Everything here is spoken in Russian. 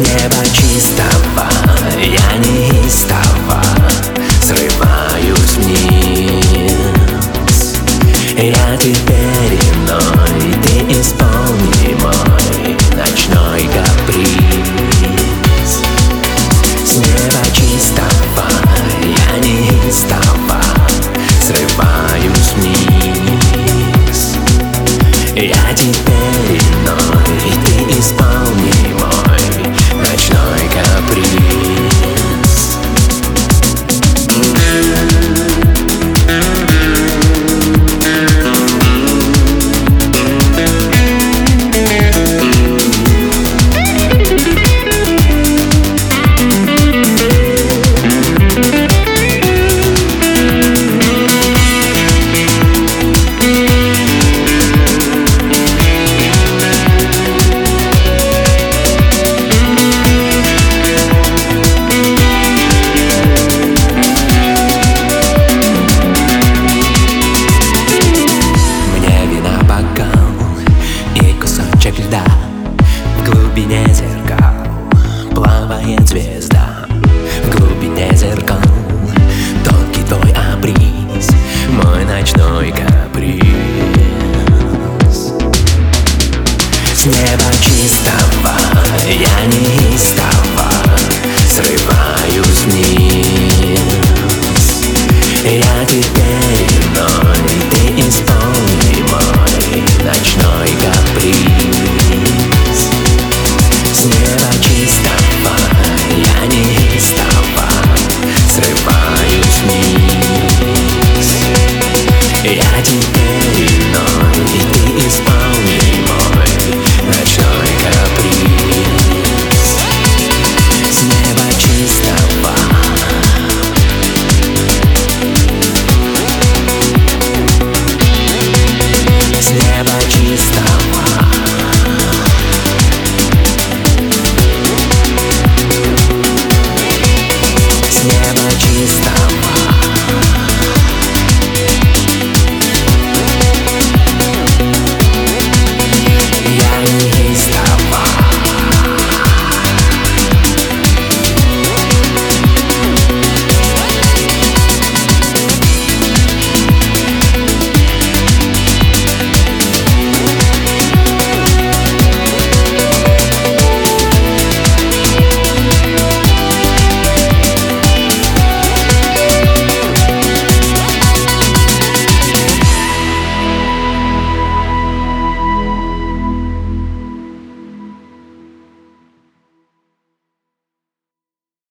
неба чистого я неистово Срываюсь вниз. Я теперь плавает звезда В глубине зеркал. Тонкий твой обриз Мой ночной каприз